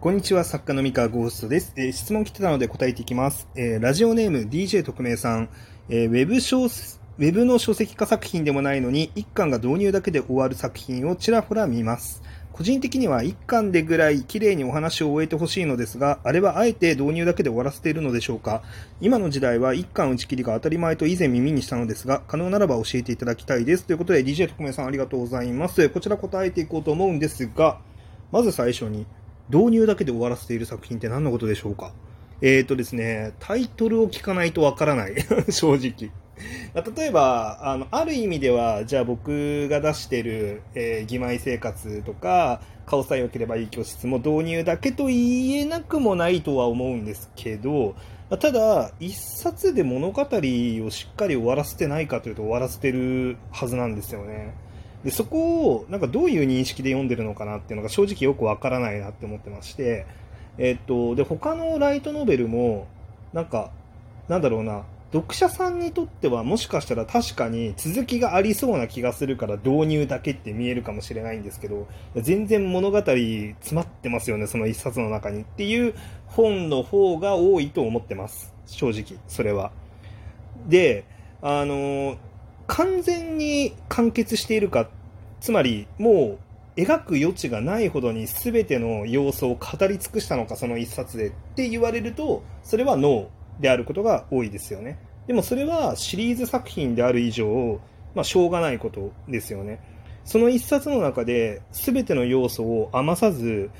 こんにちは、作家の三河ゴーストです。えー質問来てたので答えていきます。えーラジオネーム DJ 特命さん、えーウェブ小、ウェブの書籍化作品でもないのに、一巻が導入だけで終わる作品をちらほら見ます。個人的には一巻でぐらい綺麗にお話を終えてほしいのですが、あれはあえて導入だけで終わらせているのでしょうか今の時代は一巻打ち切りが当たり前と以前耳にしたのですが、可能ならば教えていただきたいです。ということで DJ 特命さんありがとうございます。こちら答えていこうと思うんですが、まず最初に、導入だけで終わらせている作品って何のことでしょうか？えーとですね、タイトルを聞かないとわからない。正直。例えば、あの、ある意味では、じゃあ僕が出してる、えー、義妹生活とか、顔さえ良ければいい教室も導入だけと言えなくもないとは思うんですけど、ただ、一冊で物語をしっかり終わらせてないかというと終わらせてるはずなんですよね。で、そこを、なんかどういう認識で読んでるのかなっていうのが正直よくわからないなって思ってまして、えっと、で、他のライトノベルも、なんか、なんだろうな、読者さんにとってはもしかしたら確かに続きがありそうな気がするから導入だけって見えるかもしれないんですけど、全然物語詰まってますよね、その一冊の中にっていう本の方が多いと思ってます。正直、それは。で、あの、完全に完結しているか、つまりもう描く余地がないほどに全ての要素を語り尽くしたのか、その一冊でって言われると、それはノーであることが多いですよね。でもそれはシリーズ作品である以上、まあしょうがないことですよね。その一冊の中で全ての要素を余さず、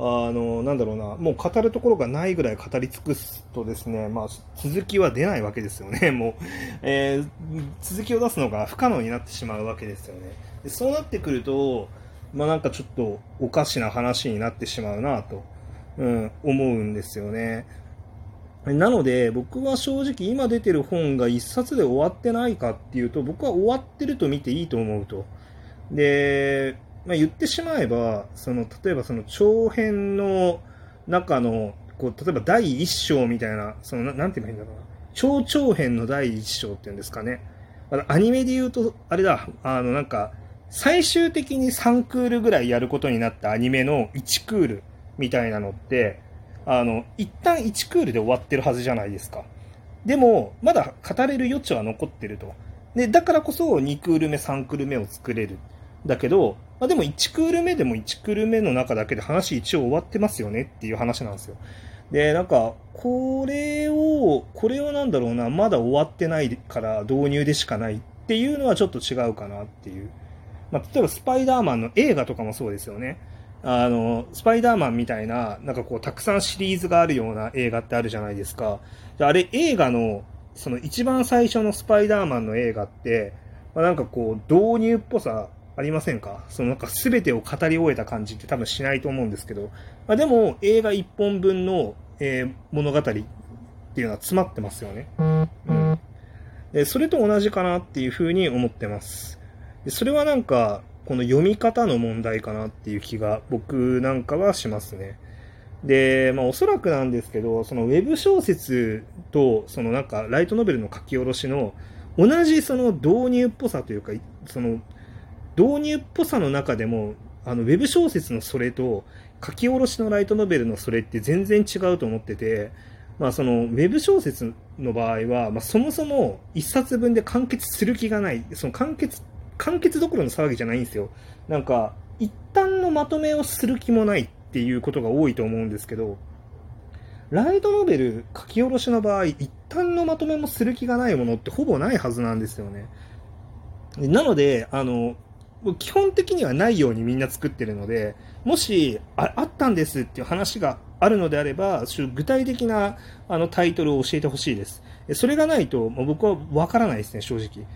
あの、なんだろうな、もう語るところがないぐらい語り尽くすとですね、まあ、続きは出ないわけですよね、もう。えー続きを出すのが不可能になってしまうわけですよね。でそうなってくると、まあなんかちょっとおかしな話になってしまうなと、うん、思うんですよね。なので、僕は正直今出てる本が一冊で終わってないかっていうと、僕は終わってると見ていいと思うと。で、まあ、言ってしまえば、その、例えばその長編の中の、こう、例えば第一章みたいな、その、ななんて言えばいいんだろうな。超長編の第一章っていうんですかね。アニメで言うと、あれだ、あの、なんか、最終的に3クールぐらいやることになったアニメの1クールみたいなのって、あの、一旦1クールで終わってるはずじゃないですか。でも、まだ語れる余地は残ってると。で、だからこそ2クール目、3クール目を作れる。だけど、まあ、でも1クール目でも1クール目の中だけで話一応終わってますよねっていう話なんですよ。で、なんか、これを、これはなんだろうな、まだ終わってないから導入でしかないっていうのはちょっと違うかなっていう。まあ、例えばスパイダーマンの映画とかもそうですよね。あの、スパイダーマンみたいな、なんかこう、たくさんシリーズがあるような映画ってあるじゃないですか。であれ、映画の、その一番最初のスパイダーマンの映画って、まあ、なんかこう、導入っぽさありませんか？そのなんか全てを語り終えた感じって多分しないと思うんですけど、まあ、でも映画一本分の、えー物語っていうのは詰まってますよね。うん。でそれと同じかなっていうふうに思ってます。でそれはなんか、この読み方の問題かなっていう気が僕なんかはしますね。で、まあおそらくなんですけど、そのウェブ小説と、そのなんかライトノベルの書き下ろしの同じその導入っぽさというか、その導入っぽさの中でも、あのウェブ小説のそれと書き下ろしのライトノベルのそれって全然違うと思ってて、まあそのウェブ小説の場合は、まあそもそも一冊分で完結する気がない、その完結、完結どころの騒ぎじゃないんですよ。なんか、一旦のまとめをする気もないっていうことが多いと思うんですけど、ライトノベル書き下ろしの場合、一旦のまとめもする気がないものってほぼないはずなんですよね。なので、あの、基本的にはないようにみんな作ってるので、もしああったんですっていう話があるのであれば、ちょっと具体的なあのタイトルを教えてほしいです。えそれがないと、もう僕はわからないですね、正直。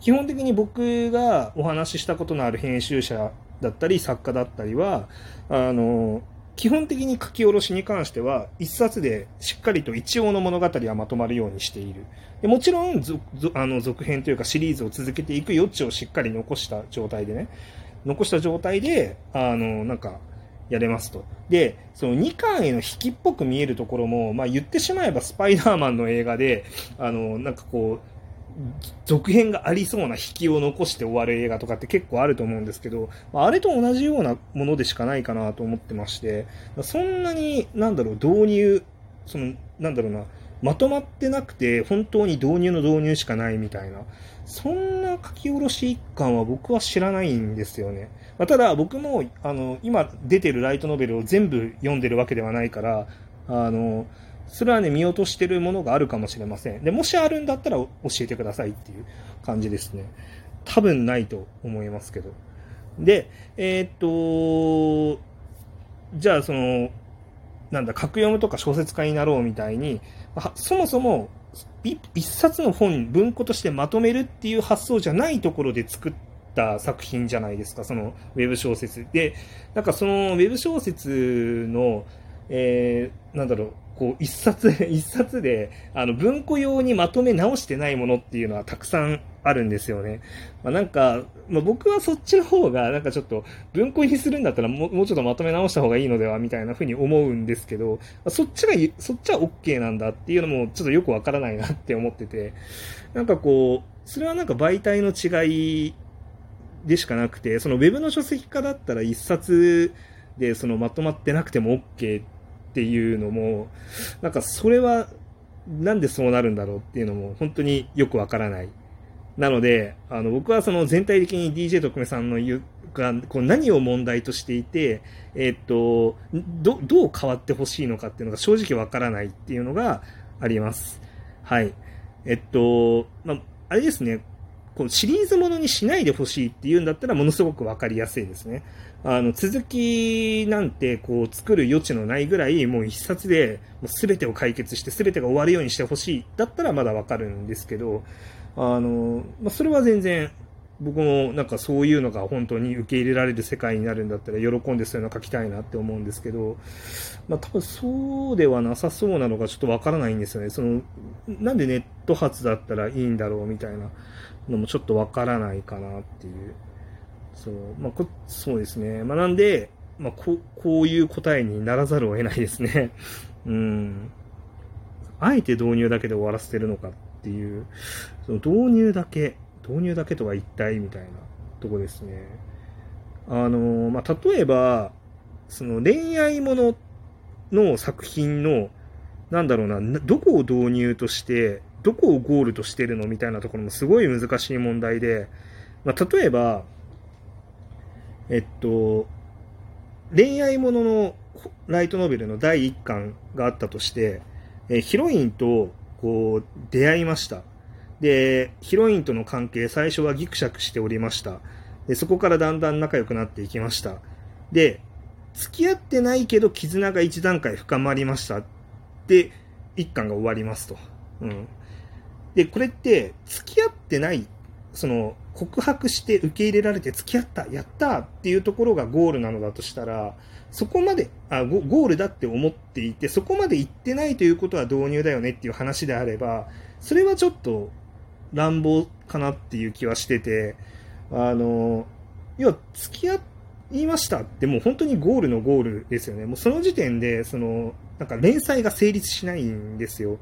基本的に僕がお話ししたことのある編集者だったり作家だったりは、あの、基本的に書き下ろしに関しては、一冊でしっかりと一応の物語はまとまるようにしている。でもちろんあの続編というかシリーズを続けていく余地をしっかり残した状態でね、残した状態で、あの、なんか、やれますと。で、その2巻への引きっぽく見えるところも、まあ言ってしまえばスパイダーマンの映画で、あの、なんかこう、続編がありそうな引きを残して終わる映画とかって結構あると思うんですけど、あれと同じようなものでしかないかなと思ってまして、そんなに、なんだろう、導入、その、なんだろうな、まとまってなくて、本当に導入の導入しかないみたいな、そんな書き下ろし一巻は僕は知らないんですよね。まあ、ただ、僕も、あの、今出てるライトノベルを全部読んでるわけではないから、あの、それはね、見落としてるものがあるかもしれません。で、もしあるんだったら教えてくださいっていう感じですね。多分ないと思いますけど。で、えー、っと、じゃあその、なんだ、格読むとか小説家になろうみたいに、そもそも一冊の本、文庫としてまとめるっていう発想じゃないところで作った作品じゃないですか、そのウェブ小説。で、なんかそのウェブ小説の、えー、なんだろう、こう、一冊、一冊で、あの、文庫用にまとめ直してないものっていうのはたくさんあるんですよね。まあ、なんか、まあ、僕はそっちの方が、なんかちょっと、文庫にするんだったらももうちょっとまとめ直した方がいいのでは、みたいな風に思うんですけど、まあ、そっちが、そっちは OK なんだっていうのも、ちょっとよくわからないなって思ってて、なんかこう、それはなんか媒体の違いでしかなくて、そのウェブの書籍化だったら一冊でそのまとまってなくても OK っっていうのも、なんかそれはなんでそうなるんだろうっていうのも本当によくわからない。なので、あの僕はその全体的に DJ 特命さんの言うがこう何を問題としていて、えー、っとどどう変わってほしいのかっていうのが正直わからないっていうのがあります。はい。えっと、まあ、あれですね、こうシリーズものにしないでほしいっていうんだったらものすごくわかりやすいですね。あの、続きなんてこう作る余地のないぐらいもう一冊でもう全てを解決して全てが終わるようにしてほしいだったらまだわかるんですけど、あの、まあ、それは全然僕もなんかそういうのが本当に受け入れられる世界になるんだったら喜んでそういうの書きたいなって思うんですけど、まあ多分そうではなさそうなのがちょっとわからないんですよね。その、なんでネット発だったらいいんだろうみたいな。のもちょっとわからないかなっていう。そう、まあ、こそうですね。まあ、なんで、まあ、こう、こういう答えにならざるを得ないですね。うん。あえて導入だけで終わらせてるのかっていう、その導入だけ、導入だけとは一体みたいなとこですね。あの、まあ、例えば、その恋愛ものの作品の、なんだろうな、どこを導入としてどこをゴールとしてるのみたいなところもすごい難しい問題で、まあ、例えば、えっと、恋愛もののライトノベルの第1巻があったとして、えヒロインとこう出会いました。で、ヒロインとの関係、最初はギクシャクしておりました。で、そこからだんだん仲良くなっていきました。で、付き合ってないけど絆が一段階深まりました。で、一巻が終わりますと。うん。で、これって、付き合ってない、その、告白して受け入れられて付き合った、やったっていうところがゴールなのだとしたら、そこまであゴ、ゴールだって思っていて、そこまで行ってないということは導入だよねっていう話であれば、それはちょっと乱暴かなっていう気はしてて、あの、要は付き合言いましたってもう本当にゴールのゴールですよね。もうその時点で、その、なんか連載が成立しないんですよ。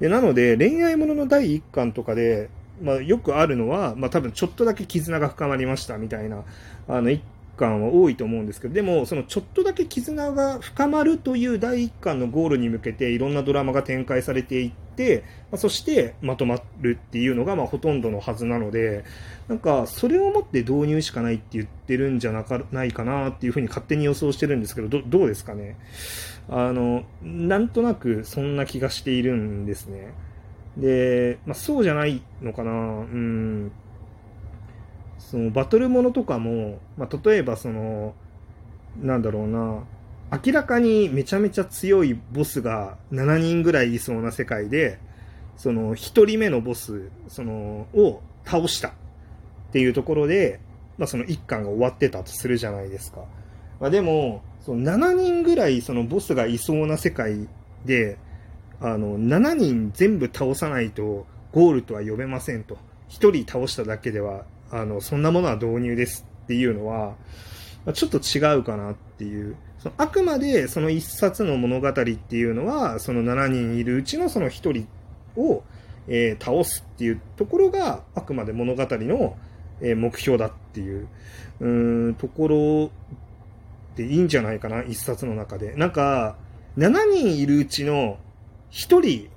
でなので、恋愛ものの第1巻とかで、まあ、よくあるのは、まあ、多分ちょっとだけ絆が深まりましたみたいな、あの、1巻は多いと思うんですけど、でも、そのちょっとだけ絆が深まるという第1巻のゴールに向けて、いろんなドラマが展開されていって、そしてまとまるっていうのが、ま、ほとんどのはずなので、なんか、それをもって導入しかないって言ってるんじゃなかないかなっていうふうに勝手に予想してるんですけど、どどうですかね？あの、なんとなくそんな気がしているんですね。で、まあ、そうじゃないのかな？うん。そのバトルものとかも、まあ、例えばその、なんだろうな、明らかにめちゃめちゃ強いボスが7人ぐらいいそうな世界で、その1人目のボス、その、を倒したっていうところで、まあ、その1巻が終わってたとするじゃないですか。まあ、でも、その7人ぐらいそのボスがいそうな世界で、あの、7人全部倒さないとゴールとは呼べませんと。1人倒しただけでは、あの、そんなものは導入ですっていうのは、ちょっと違うかなっていう。そのあくまでその一冊の物語っていうのは、その7人いるうちのその1人を、えー、倒すっていうところが、あくまで物語の、えー、目標だっていう、うん、ところでいいんじゃないかな、一冊の中で。なんか、7人いるうちの1人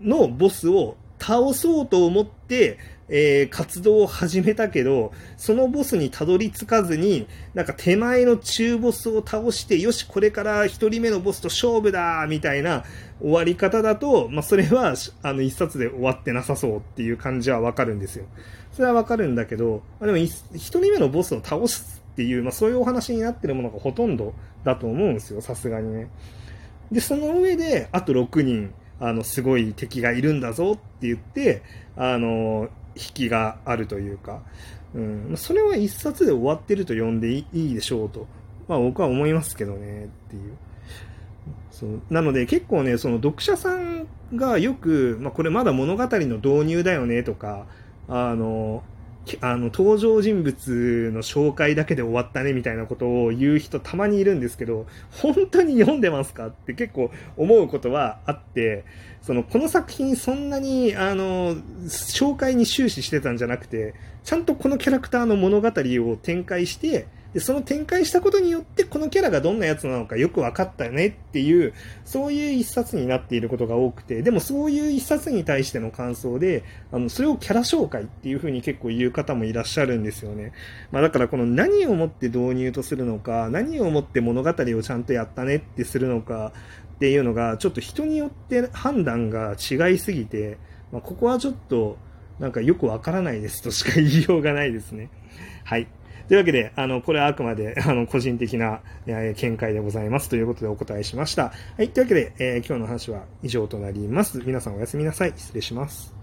のボスを倒そうと思って、えー、活動を始めたけど、そのボスにたどり着かずに、なんか手前の中ボスを倒して、よし、これから1人目のボスと勝負だみたいな終わり方だと、まあ、それは、あの、一冊で終わってなさそうっていう感じはわかるんですよ。それはわかるんだけど、まあ、でも、1人目のボスを倒すっていう、まあ、そういうお話になってるものがほとんどだと思うんですよ、さすがにね。で、その上で、あと6人、あの、すごい敵がいるんだぞって言って、あの、引きがあるというか、うん、それは一冊で終わってると呼んでいいでしょうと、まあ僕は思いますけどね、っていう。そうなので結構ね、その読者さんがよく、まあこれまだ物語の導入だよねとか、あの、あの、登場人物の紹介だけで終わったねみたいなことを言う人たまにいるんですけど、本当に読んでますかって結構思うことはあって、その、この作品そんなに、あの、紹介に終始してたんじゃなくて、ちゃんとこのキャラクターの物語を展開して、で、その展開したことによって、このキャラがどんなやつなのかよく分かったよねっていう、そういう一冊になっていることが多くて、でもそういう一冊に対しての感想で、あの、それをキャラ紹介っていう風に結構言う方もいらっしゃるんですよね。まあだからこの何をもって導入とするのか、何をもって物語をちゃんとやったねってするのかっていうのが、ちょっと人によって判断が違いすぎて、まあ、ここはちょっと、なんかよくわからないですとしか言いようがないですね。はい。というわけで、あの、これはあくまで、あの、個人的な、えー、見解でございます。ということでお答えしました。はい。というわけで、えー、今日の話は以上となります。皆さんおやすみなさい。失礼します。